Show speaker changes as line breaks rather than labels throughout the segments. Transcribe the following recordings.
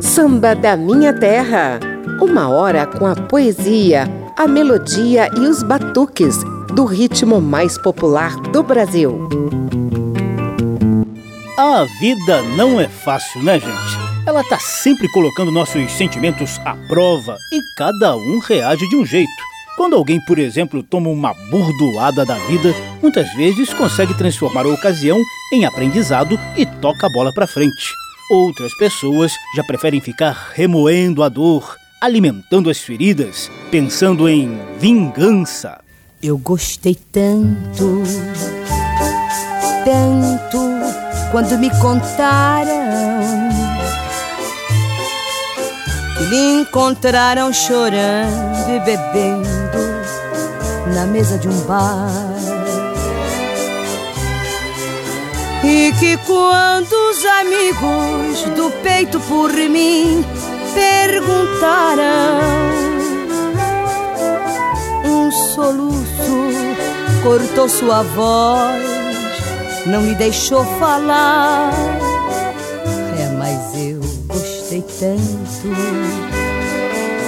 Samba da Minha Terra. Uma hora com a poesia, a melodia e os batuques do ritmo mais popular do Brasil.
A vida não é fácil, né, gente? Ela tá sempre colocando nossos sentimentos à prova e cada um reage de um jeito. Quando alguém, por exemplo, toma uma burdoada da vida, muitas vezes consegue transformar a ocasião em aprendizado e toca a bola para frente. Outras pessoas já preferem ficar remoendo a dor, alimentando as feridas, pensando em vingança.
Eu gostei tanto, tanto, quando me contaram que encontraram chorando e bebendo na mesa de um bar. E que quando os amigos do peito por mim perguntaram, um soluço cortou sua voz, não lhe deixou falar. É, mas eu gostei tanto,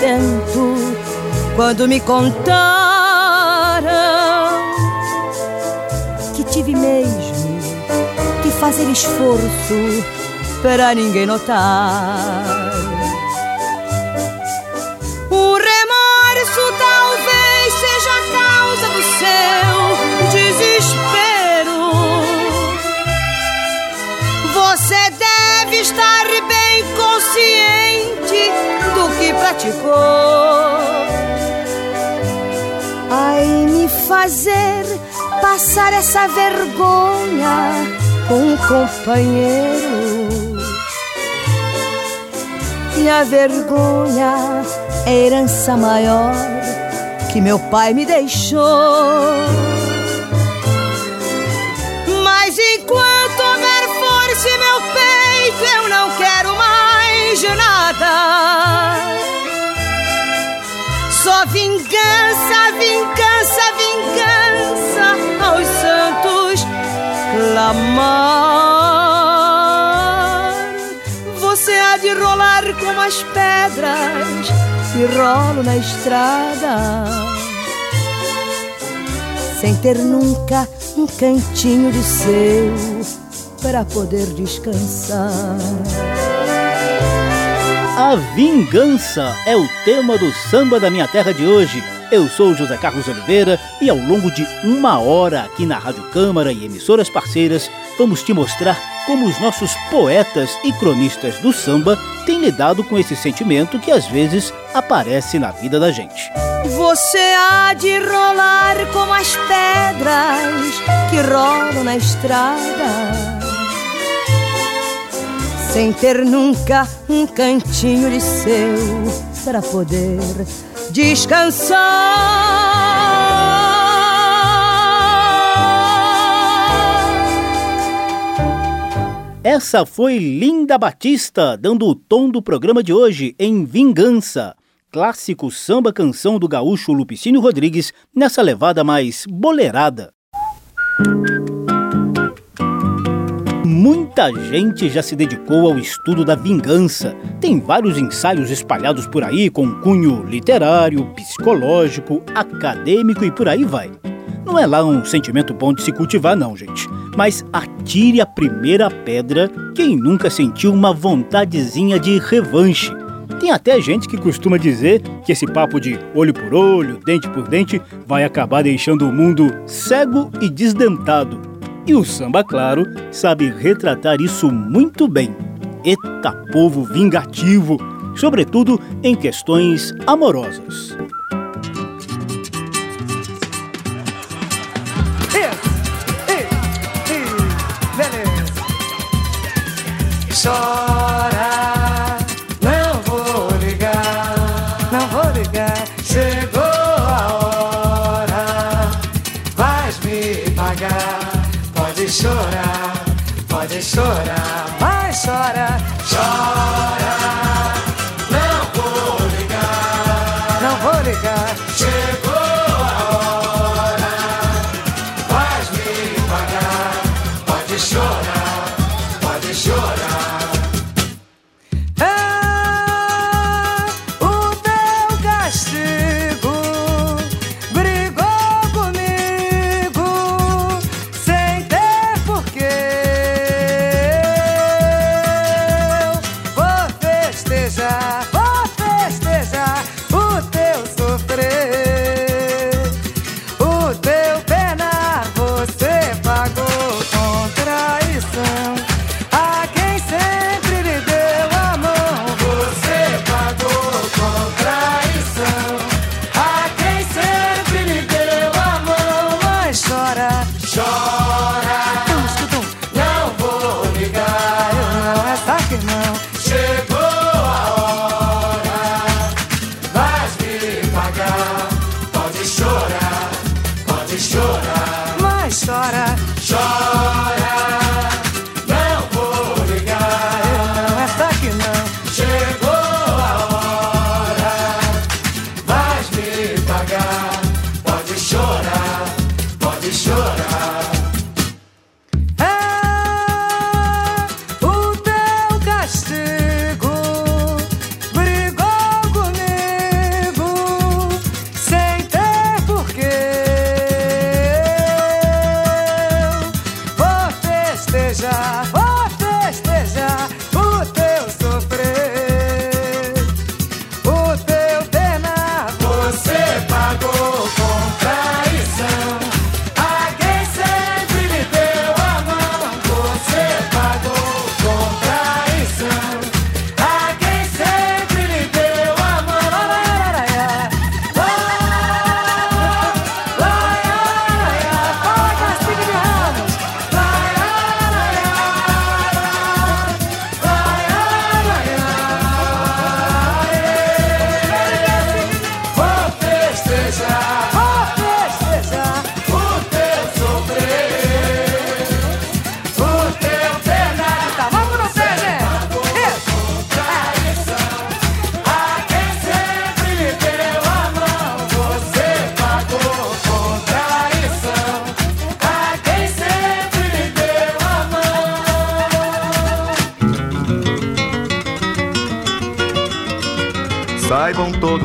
tanto, quando me contaram fazer esforço para ninguém notar. O remorso talvez seja a causa do seu desespero. Você deve estar bem consciente do que praticou. Ai, me fazer passar essa vergonha um companheiro. E a vergonha é a herança maior que meu pai me deixou. Mas enquanto houver força em meu peito, eu não quero mais nada. Só vingança, vingança, vingança clamar. Você há de rolar como as pedras que rolo na estrada, sem ter nunca um cantinho de seu para poder descansar.
A vingança é o tema do samba da minha terra de hoje eu sou José Carlos Oliveira e ao longo de uma hora aqui na Rádio Câmara e emissoras parceiras, vamos te mostrar como os nossos poetas e cronistas do samba têm lidado com esse sentimento que às vezes aparece na vida da gente.
Você há de rolar como as pedras que rolam na estrada. Sem ter nunca um cantinho de seu para poder descansar.
Essa foi Linda Batista dando o tom do programa de hoje em Vingança, clássico samba canção do gaúcho Lupicínio Rodrigues nessa levada mais boleirada. Muita gente já se dedicou ao estudo da vingança. Tem vários ensaios espalhados por aí com cunho literário, psicológico, acadêmico e por aí vai. Não é lá um sentimento bom de se cultivar, não, gente. Mas atire a primeira pedra quem nunca sentiu uma vontadezinha de revanche. Tem até gente que costuma dizer que esse papo de olho por olho, dente por dente, vai acabar deixando o mundo cego e desdentado. E o samba, claro, sabe retratar isso muito bem. Eita povo vingativo, sobretudo em questões amorosas.
Chorar,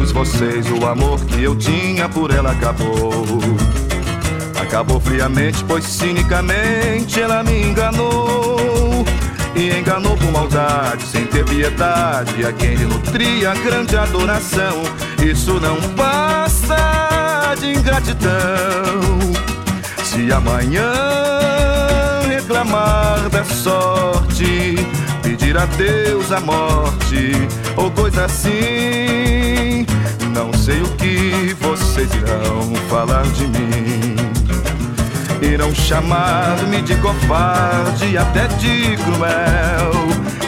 todos vocês, o amor que eu tinha por ela acabou. Acabou friamente, pois cinicamente ela me enganou. E enganou com maldade, sem ter piedade, a quem lhe nutria grande adoração. Isso não passa de ingratidão. Se amanhã reclamar da sorte, pedir a Deus a morte, ou coisa assim, não sei o que vocês irão falar de mim. Irão chamar-me de covarde até de cruel.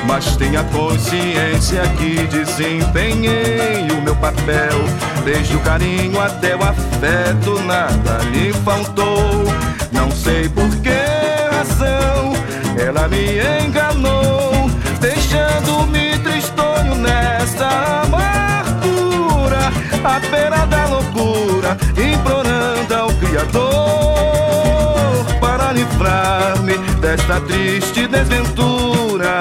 Mas tenha consciência que desempenhei o meu papel. Desde o carinho até o afeto, nada lhe faltou. Não sei por que razão ela me enganou, deixando-me tristonho nesta à beira da loucura, implorando ao Criador livrar-me desta triste desventura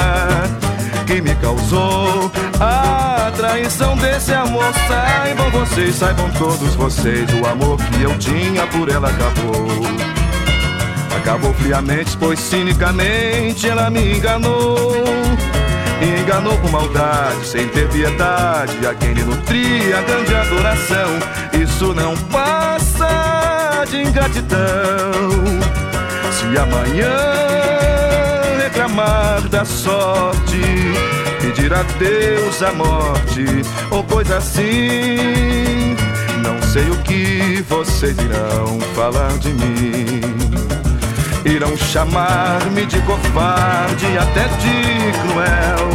que me causou a traição desse amor. Saibam vocês, saibam todos vocês, o amor que eu tinha por ela acabou. Acabou friamente, pois cinicamente ela me enganou. E enganou com maldade, sem ter piedade, a quem lhe nutria grande adoração. Isso não passa de ingratidão. Se amanhã reclamar da sorte, pedir a Deus a morte ou coisa assim, não sei o que vocês irão falar de mim. Irão chamar-me de covarde até de cruel.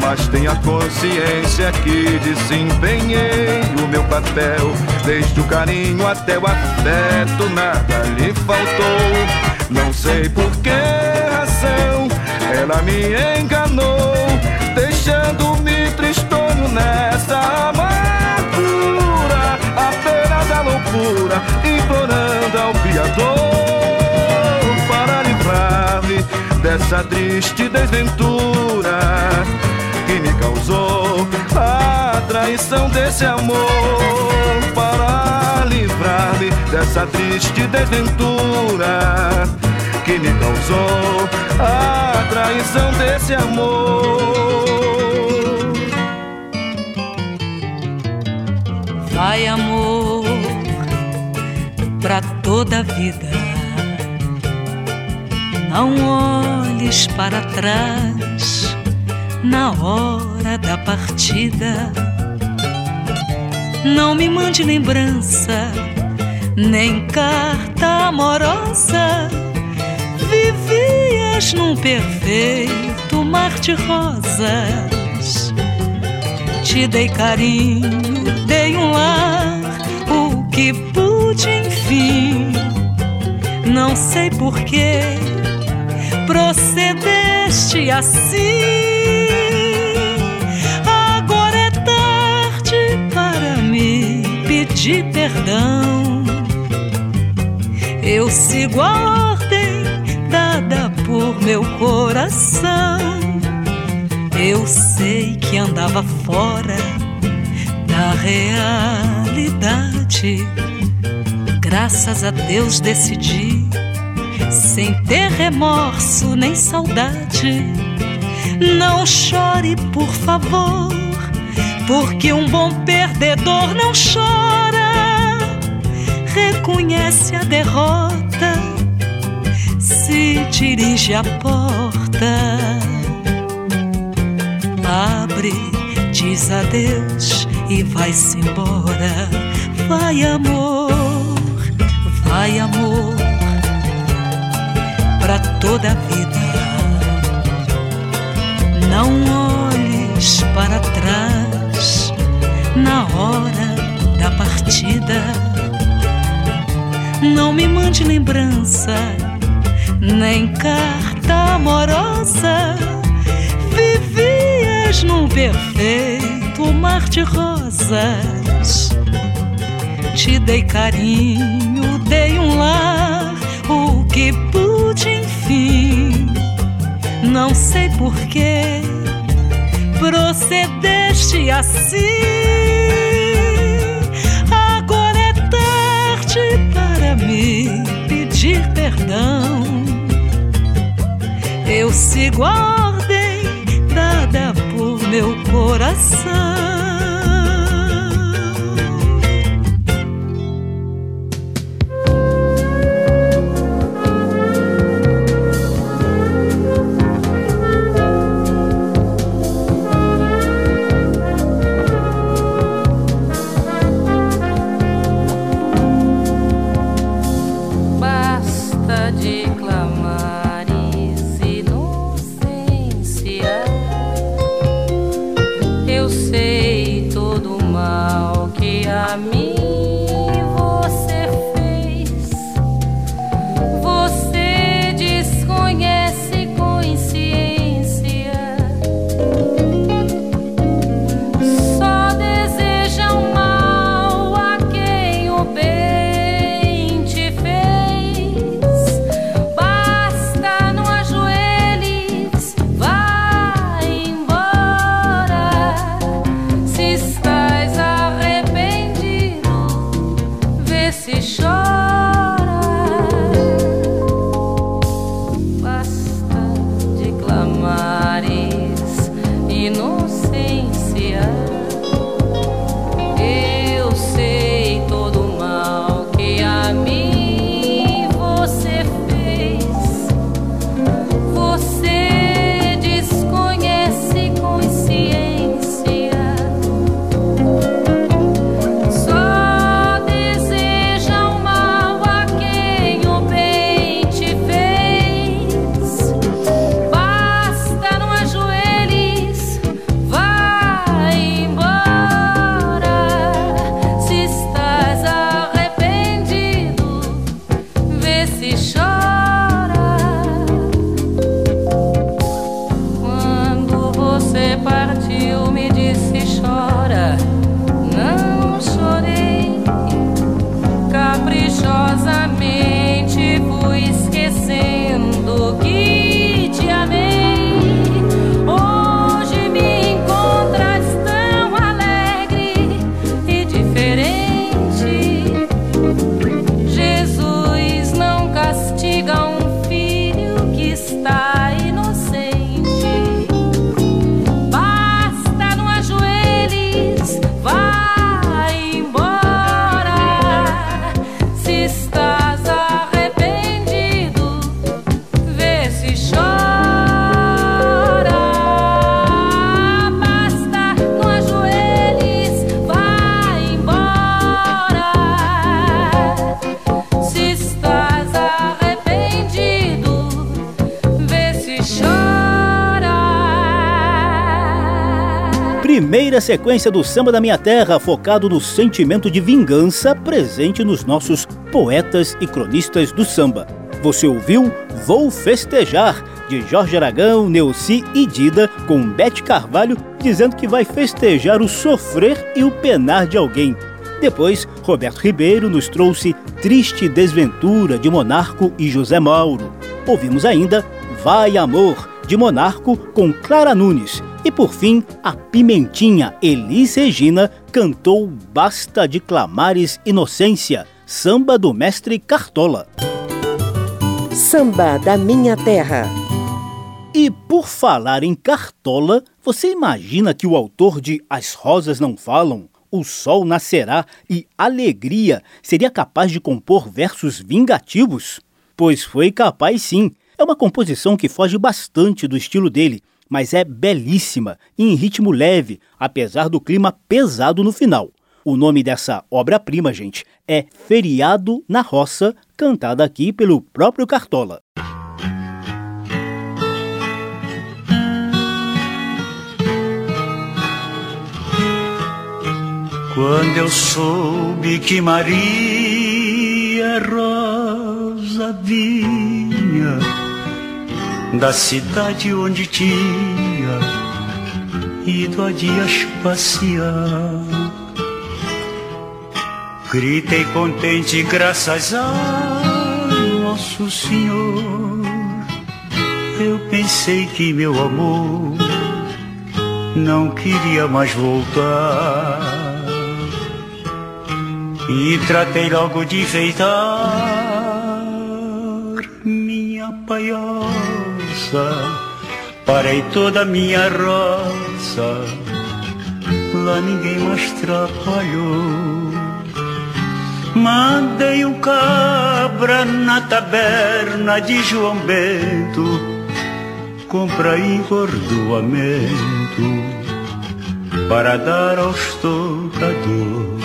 Mas tenha consciência que desempenhei o meu papel. Desde o carinho até o afeto, nada lhe faltou. Não sei por que razão ela me enganou, deixando-me tristonho nessa amargura, à beira da loucura, implorando ao Criador dessa triste desventura que me causou a traição desse amor para livrar-me dessa triste desventura que me causou a traição desse amor.
Vai, amor, pra toda a vida. Não olhes para trás na hora da partida. Não me mande lembrança, nem carta amorosa vivias num perfeito mar de rosas. Te dei carinho, dei um lar, o que pude, enfim. Não sei porquê procedeste assim. Agora é tarde para me pedir perdão. Eu sigo a por meu coração. Eu sei que andava fora da realidade. Graças a Deus decidi, sem ter remorso nem saudade. Não chore, por favor, porque um bom perdedor não chora. Reconhece a derrota se dirige à porta. Abre, diz adeus e vai-se embora. Vai, amor, vai, amor, pra toda a vida. Não olhes para trás na hora da partida. Não me mande lembrança nem carta amorosa. Vivias num perfeito mar de rosas. Te dei carinho, dei um lar, o que pude não sei porquê, procedeste assim.
Agora é tarde para me pedir perdão. Eu sigo a ordem dada por meu coração.
Primeira sequência do Samba da Minha Terra, focado no sentimento de vingança presente nos nossos poetas e cronistas do samba. Você ouviu Vou Festejar, de Jorge Aragão, Neuci e Dida, com Bete Carvalho dizendo que vai festejar o sofrer e o penar de alguém. Depois, Roberto Ribeiro nos trouxe Triste Desventura, de Monarco e José Mauro. Ouvimos ainda Vai Amor, de Monarco, com Clara Nunes. E por fim, a Pimentinha Elis Regina cantou Basta de Clamares Inocência, samba do mestre Cartola.
Samba da Minha Terra.
E por falar em Cartola, você imagina que o autor de As Rosas Não Falam, O Sol Nascerá e Alegria seria capaz de compor versos vingativos? Pois foi capaz sim. É uma composição que foge bastante do estilo dele mas é belíssima e em ritmo leve, apesar do clima pesado no final. O nome dessa obra-prima, gente, é Feriado na Roça, cantada aqui pelo próprio Cartola.
Quando eu soube que Maria Rosa vinha da cidade onde tinha ido a dias passear. Gritei contente, graças a Nosso Senhor. Eu pensei que meu amor não queria mais voltar. E tratei logo de enfeitar palhoça, parei toda a minha roça, lá ninguém mais trapalhou. Mandei um cabra na taberna de João Bento, compra encordoamento para dar aos tocadores.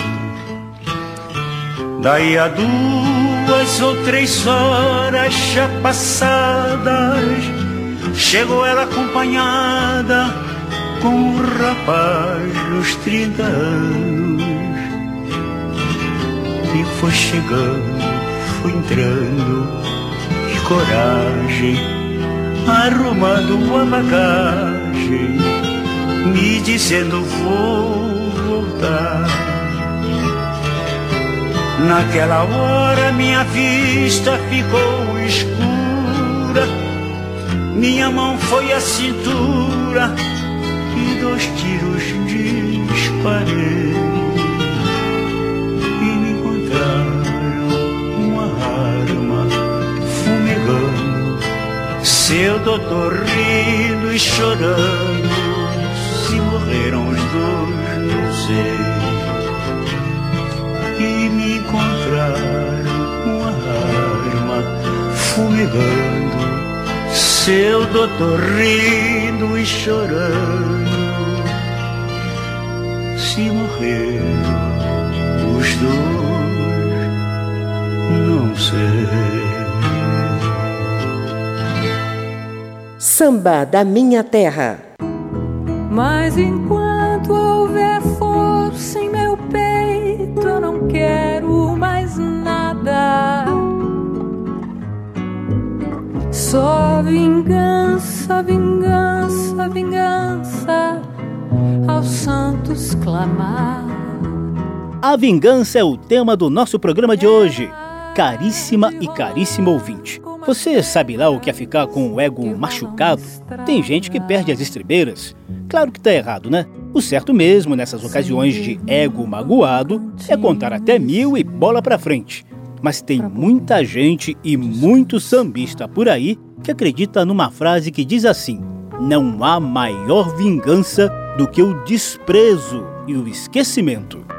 Daí a duas ou três horas já passadas, chegou ela acompanhada com um rapaz nos trinta anos. E foi chegando, foi entrando, e coragem, arrumando a bagagem, me dizendo vou voltar. Naquela hora minha vista ficou escura, minha mão foi à cintura e dois tiros disparei. E me encontraram uma arma fumegando, seu doutor rindo e chorando, se morreram os dois, não sei e me encontraram uma arma fumegando, seu doutor rindo e chorando. Se morreram os dois, não sei.
Samba da minha terra.
Mas enquanto Só vingança, vingança, vingança aos santos clamar.
A vingança é o tema do nosso programa de hoje. Caríssima e caríssimo ouvinte. Você sabe lá o que é ficar com o ego machucado? Tem gente que perde as estribeiras. Claro que tá errado, né? O certo mesmo nessas ocasiões de ego magoado é contar até mil e bola pra frente. Mas tem muita gente e muito sambista por aí que acredita numa frase que diz assim: Não há maior vingança do que o desprezo e o esquecimento.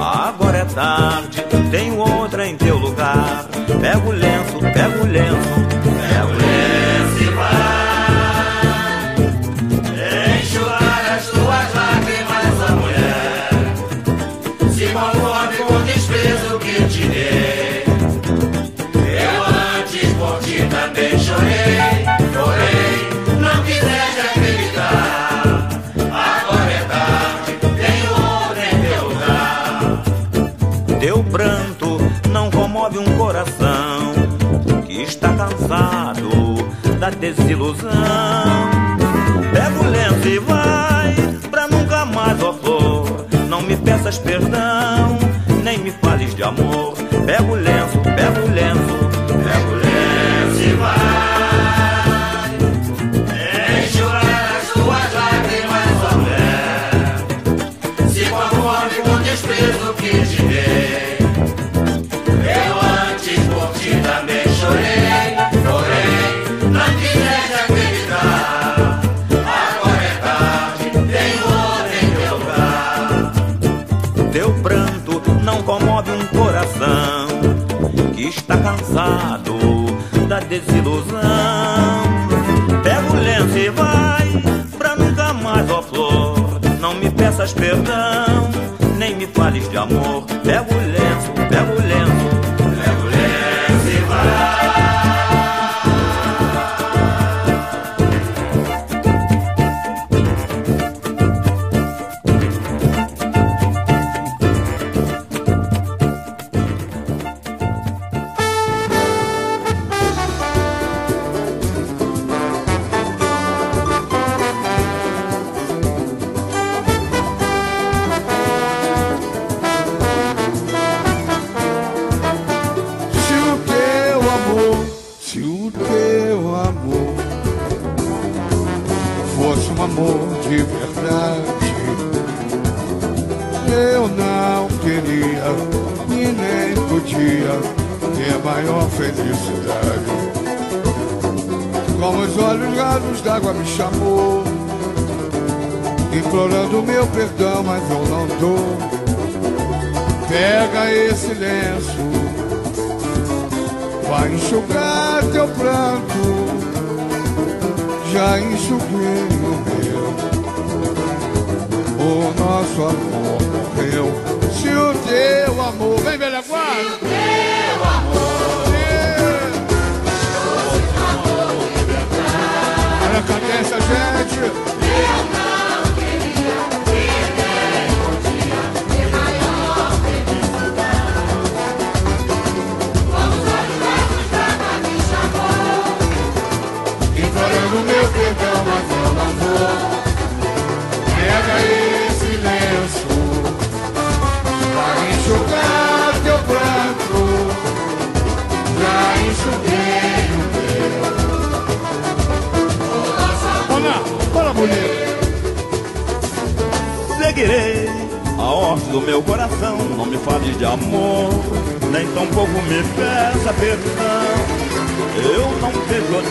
Agora é tarde. desilusão. Pega o lenço e vai, pra nunca mais, ó flor. Não me peças perdão, nem me fales de amor. desilusão. Pega o lenço e vai, pra nunca mais, ó flor. Não me peças perdão, nem me fales de amor. 좋아하고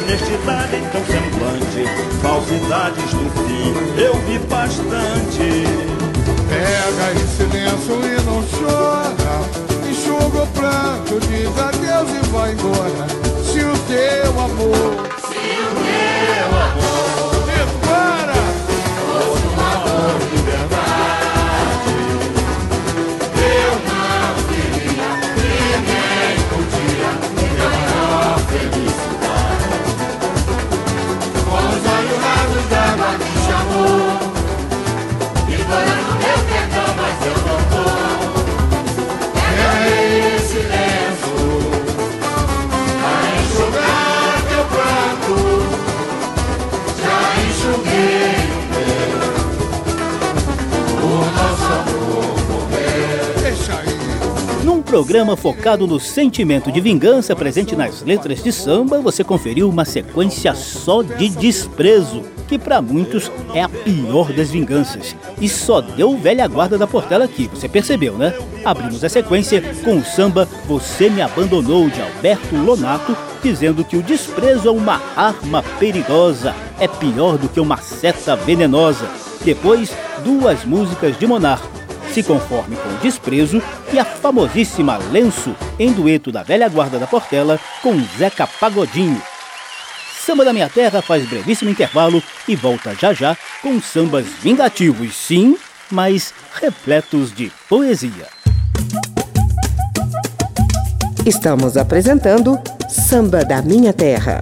honestidade em tão semblante, falsidades do fim, eu vi bastante.
Pega esse lenço e não chora, enxuga o pranto, diz adeus e vai embora. Se o teu amor
programa focado no sentimento de vingança presente nas letras de samba, você conferiu uma sequência só de desprezo, que para muitos é a pior das vinganças. E só deu velha guarda da Portela aqui, você percebeu, né? Abrimos a sequência com o samba Você Me Abandonou, de Alberto Lonato, dizendo que o desprezo é uma arma perigosa, é pior do que uma seta venenosa. Depois, duas músicas de Monarco se Conforme com Desprezo e a famosíssima Lenço, em dueto da velha guarda da Portela com Zeca Pagodinho. Samba da Minha Terra faz brevíssimo intervalo e volta já já com sambas vingativos, sim, mas repletos de poesia.
Estamos apresentando Samba da Minha Terra.